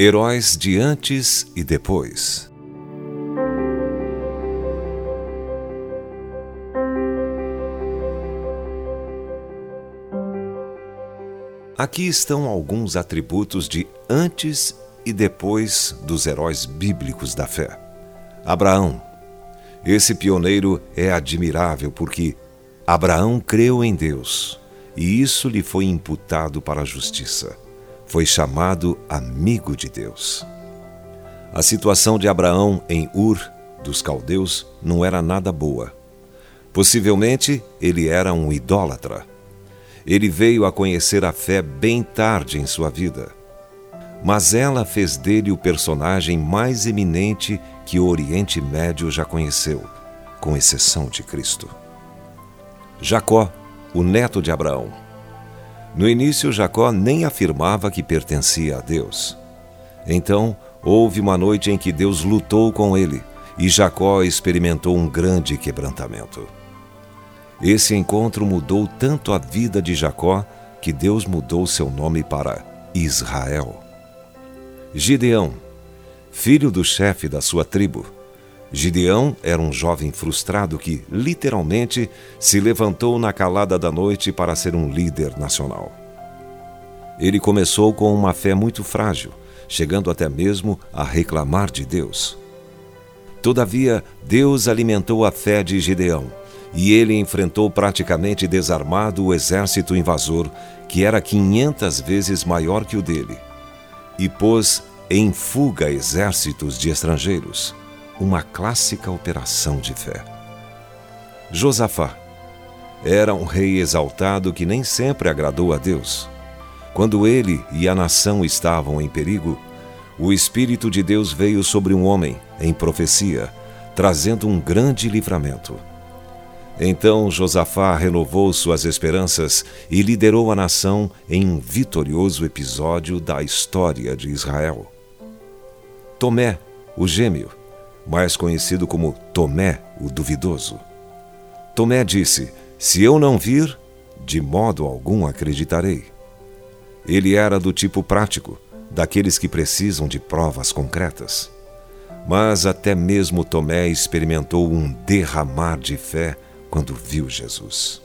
Heróis de antes e depois. Aqui estão alguns atributos de antes e depois dos heróis bíblicos da fé. Abraão. Esse pioneiro é admirável porque Abraão creu em Deus e isso lhe foi imputado para a justiça. Foi chamado amigo de Deus. A situação de Abraão em Ur dos caldeus não era nada boa. Possivelmente ele era um idólatra. Ele veio a conhecer a fé bem tarde em sua vida. Mas ela fez dele o personagem mais eminente que o Oriente Médio já conheceu, com exceção de Cristo. Jacó o neto de Abraão. No início, Jacó nem afirmava que pertencia a Deus. Então, houve uma noite em que Deus lutou com ele e Jacó experimentou um grande quebrantamento. Esse encontro mudou tanto a vida de Jacó que Deus mudou seu nome para Israel. Gideão, filho do chefe da sua tribo, Gideão era um jovem frustrado que, literalmente, se levantou na calada da noite para ser um líder nacional. Ele começou com uma fé muito frágil, chegando até mesmo a reclamar de Deus. Todavia, Deus alimentou a fé de Gideão e ele enfrentou praticamente desarmado o exército invasor, que era 500 vezes maior que o dele, e pôs em fuga exércitos de estrangeiros uma clássica operação de fé. Josafá era um rei exaltado que nem sempre agradou a Deus. Quando ele e a nação estavam em perigo, o Espírito de Deus veio sobre um homem, em profecia, trazendo um grande livramento. Então Josafá renovou suas esperanças e liderou a nação em um vitorioso episódio da história de Israel. Tomé, o gêmeo, mais conhecido como Tomé, o duvidoso. Tomé disse: Se eu não vir, de modo algum acreditarei. Ele era do tipo prático, daqueles que precisam de provas concretas. Mas até mesmo Tomé experimentou um derramar de fé quando viu Jesus.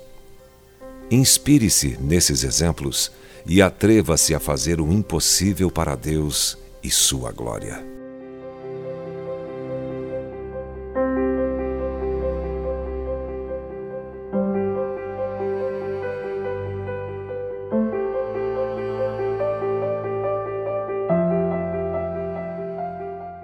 Inspire-se nesses exemplos e atreva-se a fazer o impossível para Deus e sua glória.